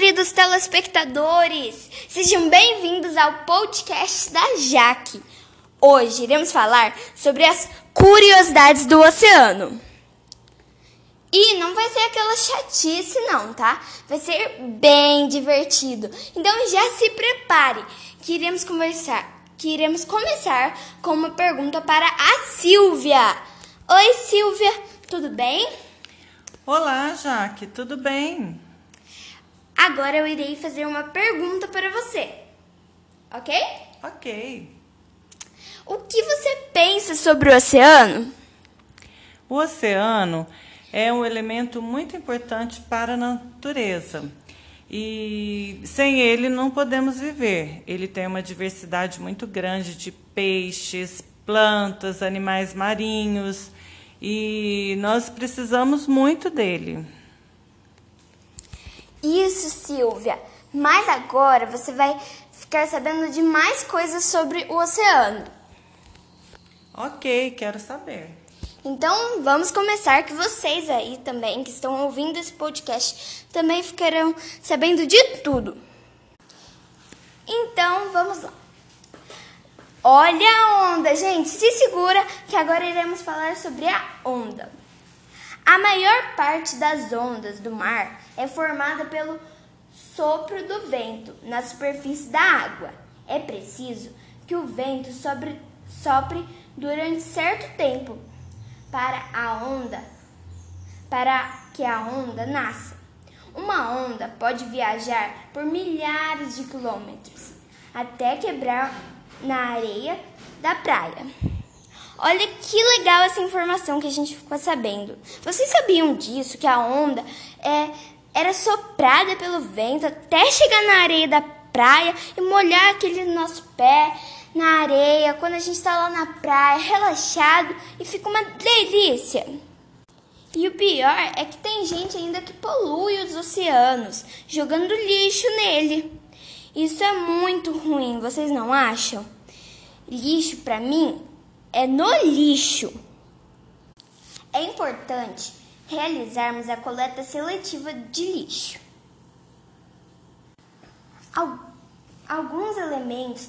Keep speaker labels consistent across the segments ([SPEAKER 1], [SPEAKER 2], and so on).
[SPEAKER 1] queridos telespectadores! Sejam bem-vindos ao podcast da Jaque. Hoje iremos falar sobre as curiosidades do oceano. E não vai ser aquela chatice, não, tá? Vai ser bem divertido. Então já se prepare, que iremos conversar. Que iremos começar com uma pergunta para a Silvia. Oi, Silvia, tudo bem?
[SPEAKER 2] Olá, Jaque, tudo bem?
[SPEAKER 1] Agora eu irei fazer uma pergunta para você. Ok?
[SPEAKER 2] Ok.
[SPEAKER 1] O que você pensa sobre o oceano?
[SPEAKER 2] O oceano é um elemento muito importante para a natureza. E sem ele não podemos viver. Ele tem uma diversidade muito grande de peixes, plantas, animais marinhos e nós precisamos muito dele.
[SPEAKER 1] Isso, Silvia. Mas agora você vai ficar sabendo de mais coisas sobre o oceano.
[SPEAKER 2] Ok, quero saber.
[SPEAKER 1] Então vamos começar que vocês aí também que estão ouvindo esse podcast também ficarão sabendo de tudo. Então vamos lá. Olha a onda, gente. Se segura que agora iremos falar sobre a onda. A maior parte das ondas do mar é formada pelo sopro do vento na superfície da água. É preciso que o vento sobre, sopre durante certo tempo para a onda, para que a onda nasça. Uma onda pode viajar por milhares de quilômetros até quebrar na areia da praia. Olha que legal essa informação que a gente ficou sabendo. Vocês sabiam disso? Que a onda é, era soprada pelo vento até chegar na areia da praia e molhar aquele nosso pé na areia quando a gente está lá na praia, relaxado e fica uma delícia. E o pior é que tem gente ainda que polui os oceanos, jogando lixo nele. Isso é muito ruim, vocês não acham? Lixo para mim é no lixo. É importante realizarmos a coleta seletiva de lixo. Alguns elementos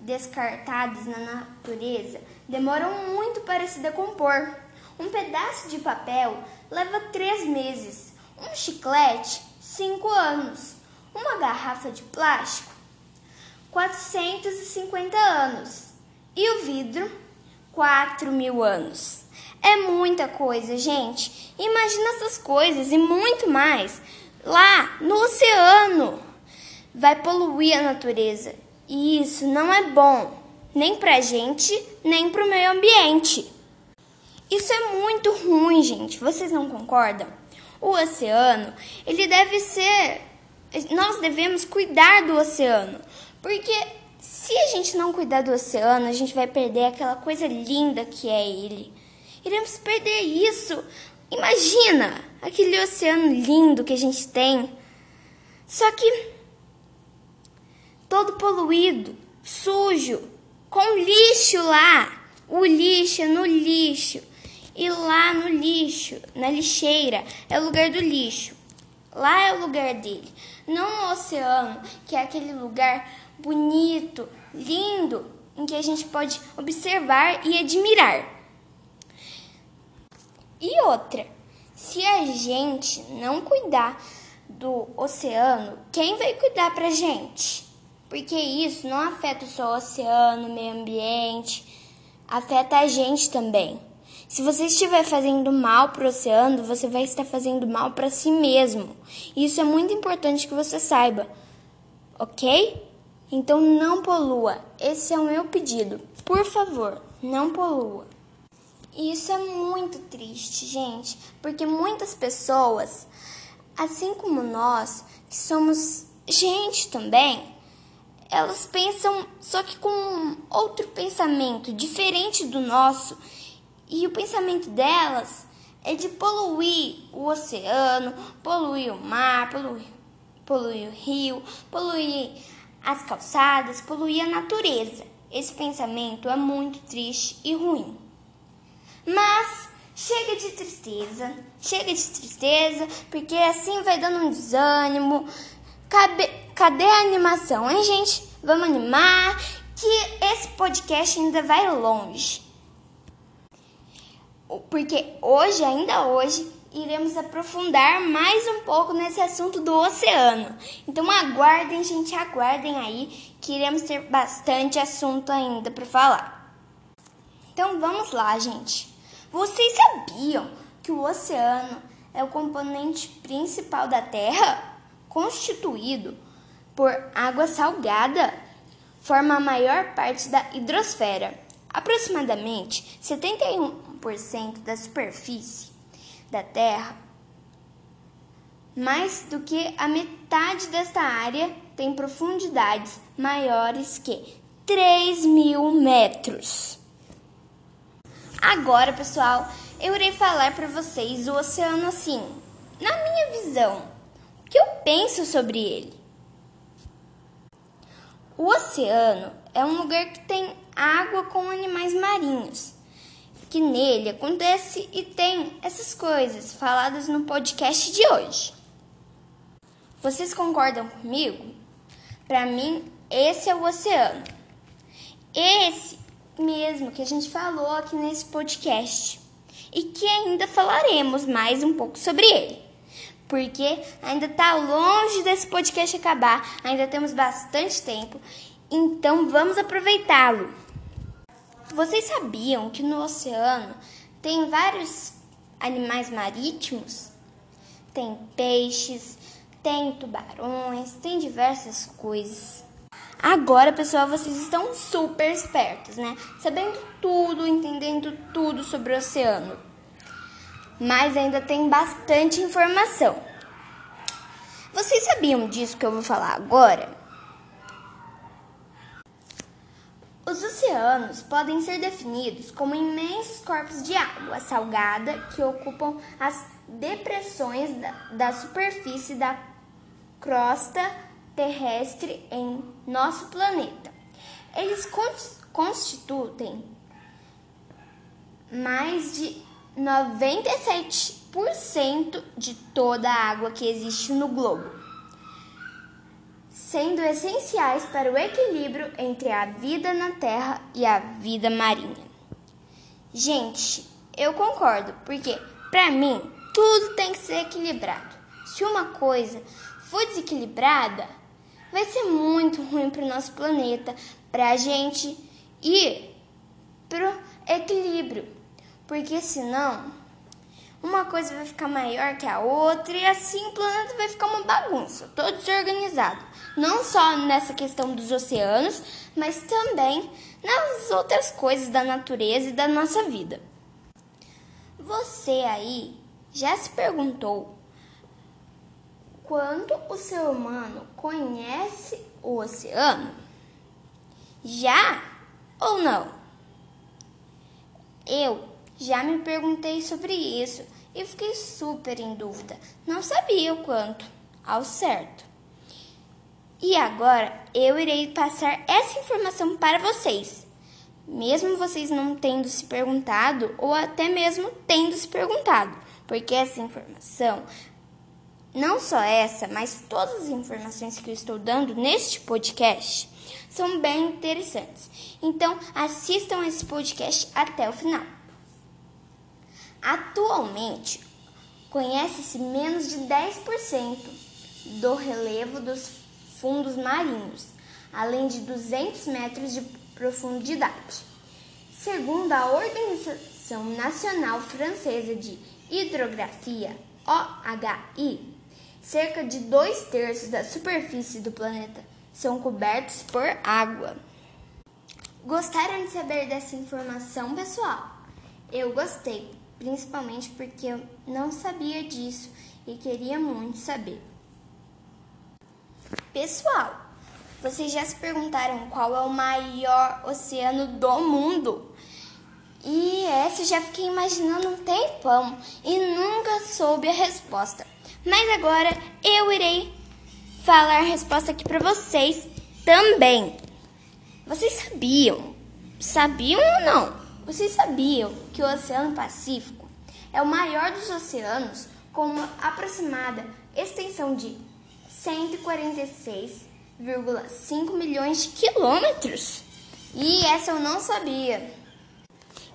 [SPEAKER 1] descartados na natureza demoram muito para se decompor. Um pedaço de papel leva três meses, um chiclete, cinco anos, uma garrafa de plástico, 450 anos, e o vidro, 4 mil anos. É muita coisa, gente. Imagina essas coisas e muito mais lá no oceano. Vai poluir a natureza. E isso não é bom, nem pra gente, nem pro meio ambiente. Isso é muito ruim, gente. Vocês não concordam? O oceano, ele deve ser. Nós devemos cuidar do oceano, porque se a gente não cuidar do oceano, a gente vai perder aquela coisa linda que é ele. Iremos perder isso. Imagina aquele oceano lindo que a gente tem. Só que todo poluído, sujo, com lixo lá. O lixo é no lixo. E lá no lixo, na lixeira, é o lugar do lixo. Lá é o lugar dele. Não no oceano, que é aquele lugar bonito, lindo, em que a gente pode observar e admirar. E outra, se a gente não cuidar do oceano, quem vai cuidar pra gente? Porque isso não afeta só o oceano, o meio ambiente, afeta a gente também. Se você estiver fazendo mal para o oceano, você vai estar fazendo mal para si mesmo. Isso é muito importante que você saiba, ok? Então não polua. Esse é o meu pedido. Por favor, não polua. E isso é muito triste, gente, porque muitas pessoas, assim como nós, que somos gente também, elas pensam só que com outro pensamento diferente do nosso, e o pensamento delas é de poluir o oceano, poluir o mar, poluir, poluir o rio, poluir as calçadas, poluir a natureza. Esse pensamento é muito triste e ruim. Mas chega de tristeza, chega de tristeza, porque assim vai dando um desânimo, Cabe, cadê a animação, hein, gente? Vamos animar, que esse podcast ainda vai longe. Porque hoje, ainda hoje, iremos aprofundar mais um pouco nesse assunto do oceano. Então aguardem, gente, aguardem aí, que iremos ter bastante assunto ainda para falar. Então vamos lá, gente. Vocês sabiam que o oceano é o componente principal da Terra? Constituído por água salgada, forma a maior parte da hidrosfera. Aproximadamente 71% da superfície da Terra, mais do que a metade desta área tem profundidades maiores que 3 mil metros. Agora, pessoal, eu irei falar para vocês o oceano assim, na minha visão, o que eu penso sobre ele. O oceano é um lugar que tem água com animais marinhos que nele acontece e tem essas coisas faladas no podcast de hoje. Vocês concordam comigo? Para mim, esse é o oceano. Esse mesmo que a gente falou aqui nesse podcast e que ainda falaremos mais um pouco sobre ele. Porque ainda está longe desse podcast acabar, ainda temos bastante tempo, então vamos aproveitá-lo. Vocês sabiam que no oceano tem vários animais marítimos? Tem peixes, tem tubarões, tem diversas coisas. Agora, pessoal, vocês estão super espertos, né? Sabendo tudo, entendendo tudo sobre o oceano. Mas ainda tem bastante informação. Vocês sabiam disso que eu vou falar agora? Os oceanos podem ser definidos como imensos corpos de água salgada que ocupam as depressões da, da superfície da crosta terrestre em nosso planeta. Eles constituem mais de 97% de toda a água que existe no globo sendo essenciais para o equilíbrio entre a vida na terra e a vida marinha. Gente, eu concordo, porque para mim tudo tem que ser equilibrado. Se uma coisa for desequilibrada, vai ser muito ruim para o nosso planeta, para a gente ir para o equilíbrio, porque senão uma coisa vai ficar maior que a outra e assim o planeta vai ficar uma bagunça, todo desorganizado não só nessa questão dos oceanos, mas também nas outras coisas da natureza e da nossa vida. Você aí já se perguntou quando o ser humano conhece o oceano? Já ou não? Eu já me perguntei sobre isso e fiquei super em dúvida. Não sabia o quanto, ao certo. E agora eu irei passar essa informação para vocês. Mesmo vocês não tendo se perguntado, ou até mesmo tendo se perguntado, porque essa informação, não só essa, mas todas as informações que eu estou dando neste podcast, são bem interessantes. Então, assistam esse podcast até o final. Atualmente, conhece-se menos de 10% do relevo dos fundos marinhos, além de 200 metros de profundidade. Segundo a Organização Nacional Francesa de Hidrografia, OHI, cerca de dois terços da superfície do planeta são cobertos por água. Gostaram de saber dessa informação, pessoal? Eu gostei, principalmente porque eu não sabia disso e queria muito saber. Pessoal, vocês já se perguntaram qual é o maior oceano do mundo? E essa já fiquei imaginando um tempão e nunca soube a resposta. Mas agora eu irei falar a resposta aqui para vocês também. Vocês sabiam? Sabiam ou não? Vocês sabiam que o Oceano Pacífico é o maior dos oceanos com uma aproximada extensão de 146,5 milhões de quilômetros. E essa eu não sabia.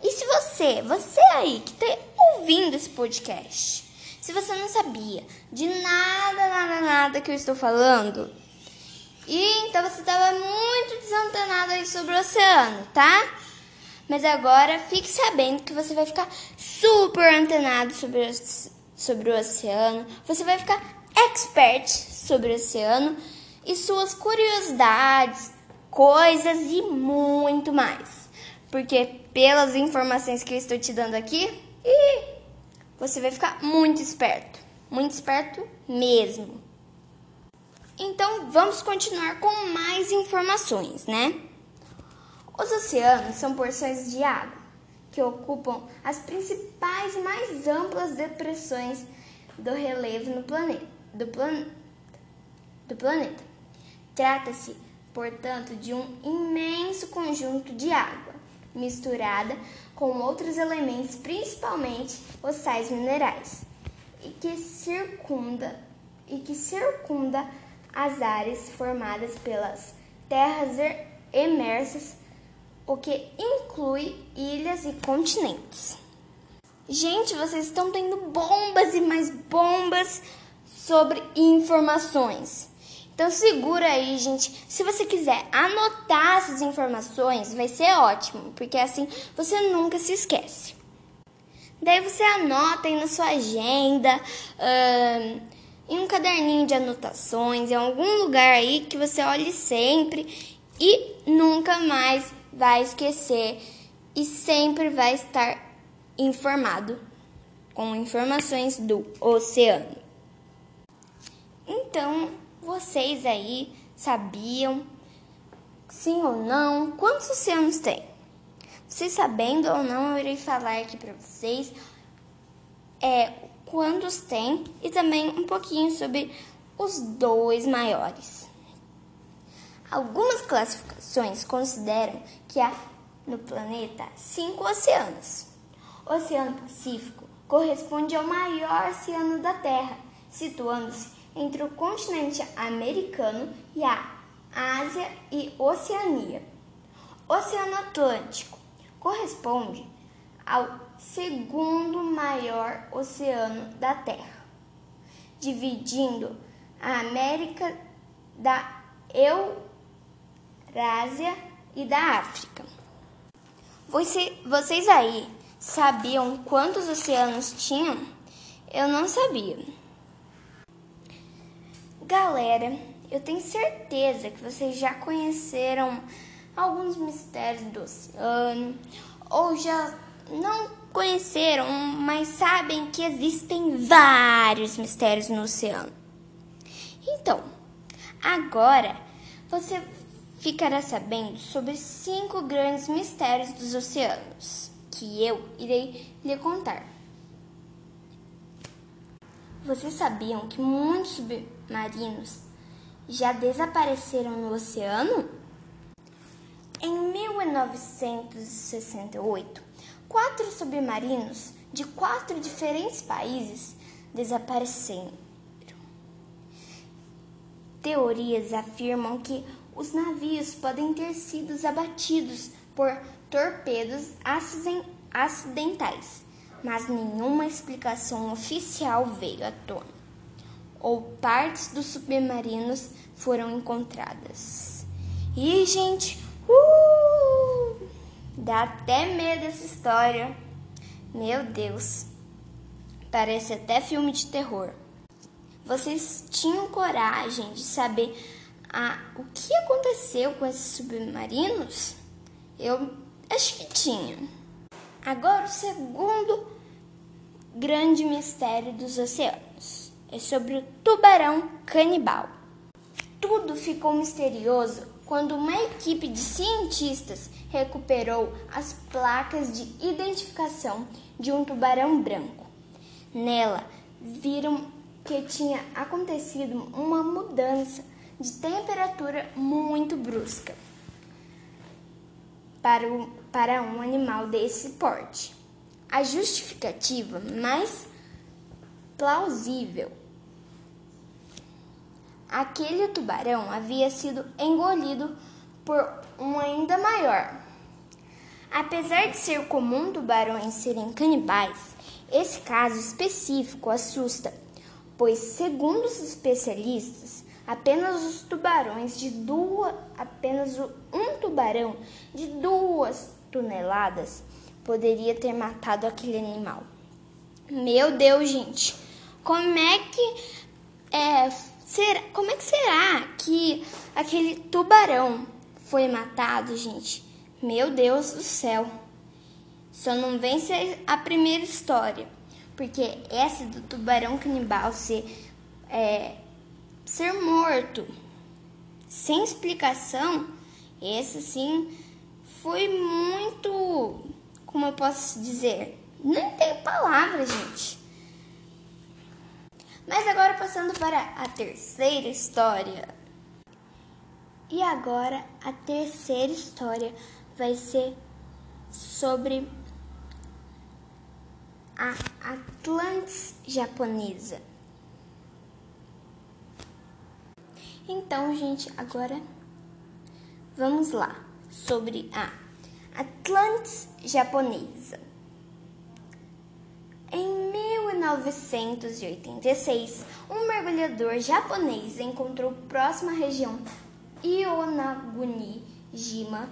[SPEAKER 1] E se você, você aí que está ouvindo esse podcast, se você não sabia de nada, nada, nada que eu estou falando, e então você estava muito desantenado aí sobre o oceano, tá? Mas agora fique sabendo que você vai ficar super antenado sobre sobre o oceano, você vai ficar expert sobre o oceano e suas curiosidades, coisas e muito mais. Porque pelas informações que eu estou te dando aqui, você vai ficar muito esperto, muito esperto mesmo. Então vamos continuar com mais informações, né? Os oceanos são porções de água que ocupam as principais e mais amplas depressões do relevo no planeta, do, plan, do planeta. Trata-se, portanto, de um imenso conjunto de água misturada com outros elementos, principalmente os sais minerais, e que circunda e que circunda as áreas formadas pelas terras emersas, o que inclui ilhas e continentes. Gente, vocês estão tendo bombas e mais bombas sobre informações. Então segura aí, gente. Se você quiser anotar essas informações, vai ser ótimo, porque assim você nunca se esquece. Daí você anota aí na sua agenda, em um caderninho de anotações, em algum lugar aí que você olhe sempre e nunca mais vai esquecer e sempre vai estar informado com informações do oceano. Então, vocês aí sabiam, sim ou não, quantos oceanos tem? Vocês sabendo ou não, eu irei falar aqui para vocês é, quantos tem e também um pouquinho sobre os dois maiores. Algumas classificações consideram que há no planeta cinco oceanos. O Oceano Pacífico corresponde ao maior oceano da Terra, situando-se entre o continente americano e a Ásia e Oceania. O Oceano Atlântico corresponde ao segundo maior oceano da Terra, dividindo a América da Eurásia e da África. Você, vocês aí sabiam quantos oceanos tinham? Eu não sabia. Galera, eu tenho certeza que vocês já conheceram alguns mistérios do oceano ou já não conheceram, mas sabem que existem vários mistérios no oceano. Então, agora você ficará sabendo sobre cinco grandes mistérios dos oceanos que eu irei lhe contar. Vocês sabiam que muitos submarinos já desapareceram no oceano? Em 1968, quatro submarinos de quatro diferentes países desapareceram. Teorias afirmam que os navios podem ter sido abatidos por torpedos acidentais mas nenhuma explicação oficial veio à tona, ou partes dos submarinos foram encontradas. E, gente, uh, dá até medo essa história. Meu Deus, parece até filme de terror. Vocês tinham coragem de saber ah, o que aconteceu com esses submarinos? Eu acho que tinha. Agora, o segundo grande mistério dos oceanos é sobre o tubarão canibal. Tudo ficou misterioso quando uma equipe de cientistas recuperou as placas de identificação de um tubarão branco. Nela, viram que tinha acontecido uma mudança de temperatura muito brusca para, o, para um animal desse porte. A justificativa mais plausível aquele tubarão havia sido engolido por um ainda maior. Apesar de ser comum tubarões serem canibais, esse caso específico assusta, pois, segundo os especialistas, apenas os tubarões de duas, apenas um tubarão de duas toneladas poderia ter matado aquele animal. Meu Deus, gente, como é que é, como é que será que aquele tubarão foi matado, gente? Meu Deus do céu. Só não vem ser a primeira história, porque essa do tubarão canibal ser é, ser morto sem explicação, esse sim foi muito, como eu posso dizer, nem tem palavras, gente. Mas agora passando para a terceira história. E agora a terceira história vai ser sobre a Atlantis japonesa. Então, gente, agora vamos lá sobre a Atlantis japonesa. Em 1986, um mergulhador japonês encontrou próxima à região Ionaguni-jima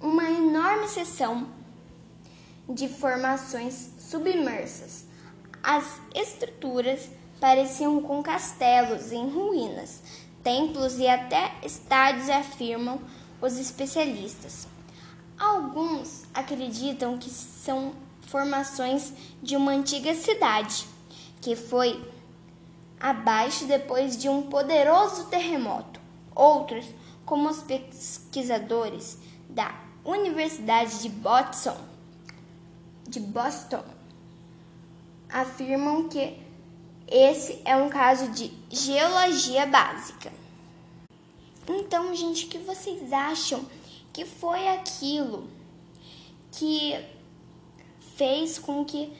[SPEAKER 1] uma enorme seção de formações submersas. As estruturas pareciam com castelos em ruínas, templos e até estádios, afirmam os especialistas. Alguns acreditam que são formações de uma antiga cidade que foi abaixo depois de um poderoso terremoto. Outros, como os pesquisadores da Universidade de Boston, de Boston, afirmam que esse é um caso de geologia básica. Então, gente, o que vocês acham que foi aquilo que fez com que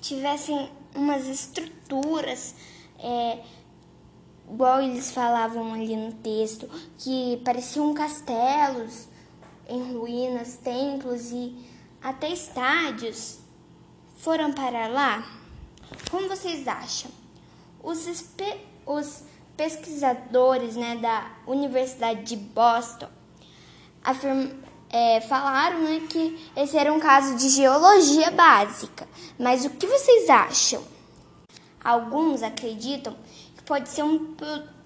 [SPEAKER 1] tivessem umas estruturas, é, igual eles falavam ali no texto, que pareciam castelos em ruínas, templos e até estádios, foram parar lá? Como vocês acham? Os, os pesquisadores né, da Universidade de Boston afirmam é, falaram né, que esse era um caso de geologia básica. Mas o que vocês acham? Alguns acreditam que pode ser um,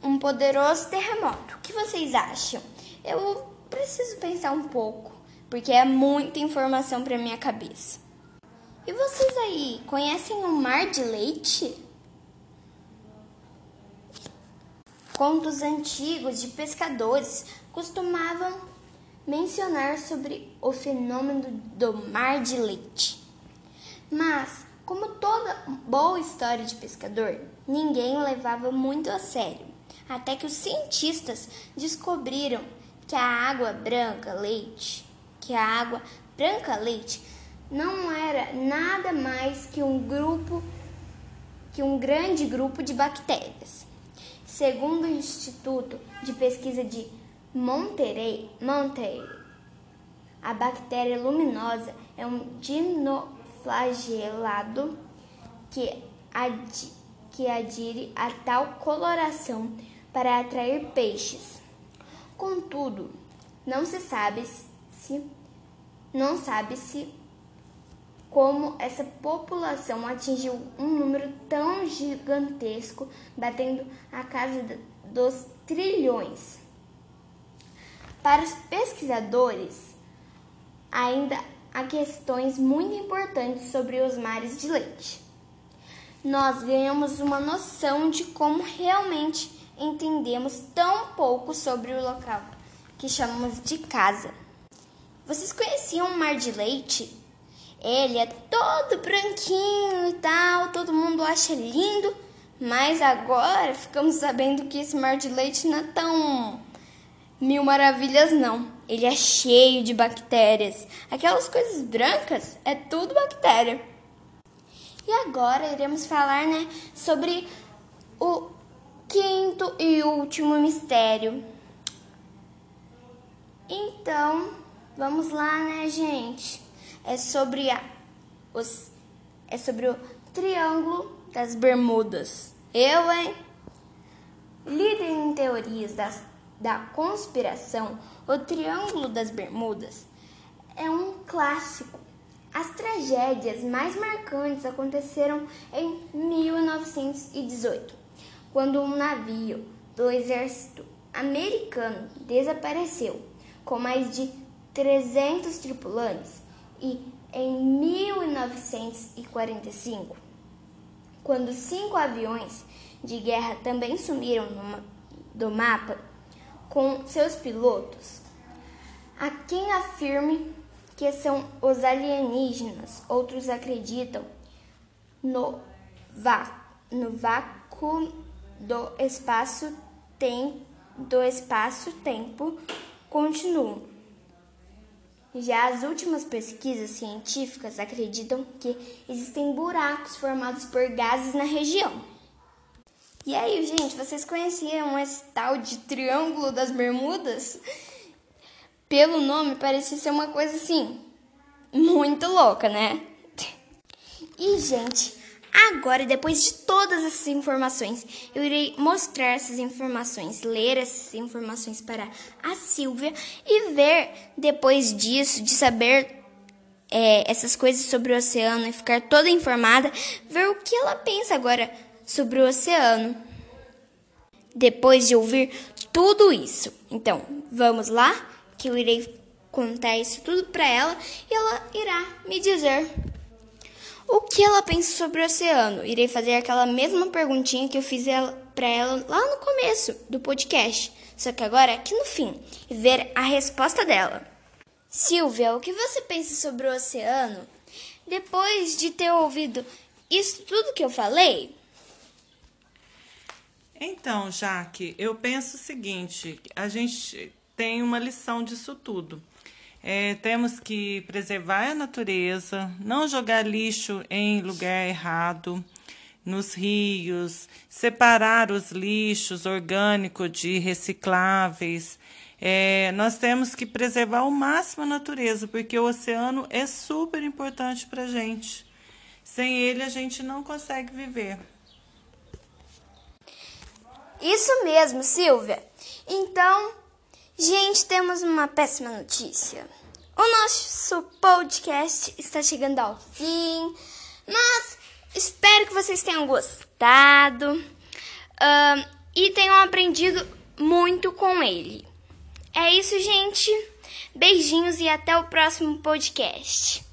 [SPEAKER 1] um poderoso terremoto. O que vocês acham? Eu preciso pensar um pouco, porque é muita informação para minha cabeça. E vocês aí, conhecem o Mar de Leite? Contos antigos de pescadores costumavam mencionar sobre o fenômeno do mar de leite. Mas, como toda boa história de pescador, ninguém levava muito a sério, até que os cientistas descobriram que a água branca leite, que a água branca leite não era nada mais que um grupo que um grande grupo de bactérias. Segundo o Instituto de Pesquisa de Monterey, Monterey. A bactéria luminosa é um dinoflagelado que, ad, que adire a tal coloração para atrair peixes. Contudo, não se sabe se não sabe se como essa população atingiu um número tão gigantesco, batendo a casa dos trilhões. Para os pesquisadores, ainda há questões muito importantes sobre os mares de leite. Nós ganhamos uma noção de como realmente entendemos tão pouco sobre o local que chamamos de casa. Vocês conheciam o mar de leite? Ele é todo branquinho e tal, todo mundo acha lindo, mas agora ficamos sabendo que esse mar de leite não é tão mil maravilhas, não. Ele é cheio de bactérias. Aquelas coisas brancas é tudo bactéria. E agora iremos falar, né, sobre o quinto e último mistério. Então, vamos lá, né, gente? É sobre a, os, é sobre o Triângulo das Bermudas. Eu, hein? Líder em teorias das, da conspiração, o Triângulo das Bermudas é um clássico. As tragédias mais marcantes aconteceram em 1918, quando um navio do exército americano desapareceu, com mais de 300 tripulantes, e em 1945, quando cinco aviões de guerra também sumiram do mapa com seus pilotos. Há quem afirme que são os alienígenas, outros acreditam no, no vácuo do espaço-tempo do espaço-tempo. Já as últimas pesquisas científicas acreditam que existem buracos formados por gases na região. E aí, gente, vocês conheciam esse tal de Triângulo das Bermudas? Pelo nome, parecia ser uma coisa assim, muito louca, né? E, gente, agora, depois de todas essas informações, eu irei mostrar essas informações, ler essas informações para a Silvia e ver, depois disso, de saber é, essas coisas sobre o oceano e ficar toda informada, ver o que ela pensa agora sobre o oceano. Depois de ouvir tudo isso. Então, vamos lá, que eu irei contar isso tudo para ela e ela irá me dizer o que ela pensa sobre o oceano. Irei fazer aquela mesma perguntinha que eu fiz para ela lá no começo do podcast, só que agora aqui no fim, e ver a resposta dela. Silvia, o que você pensa sobre o oceano depois de ter ouvido isso tudo que eu falei?
[SPEAKER 2] Então, Jaque, eu penso o seguinte: a gente tem uma lição disso tudo. É, temos que preservar a natureza, não jogar lixo em lugar errado, nos rios, separar os lixos orgânicos de recicláveis. É, nós temos que preservar ao máximo a natureza, porque o oceano é super importante para a gente. Sem ele, a gente não consegue viver.
[SPEAKER 1] Isso mesmo, Silvia. Então, gente, temos uma péssima notícia. O nosso podcast está chegando ao fim, mas espero que vocês tenham gostado uh, e tenham aprendido muito com ele. É isso, gente. Beijinhos e até o próximo podcast.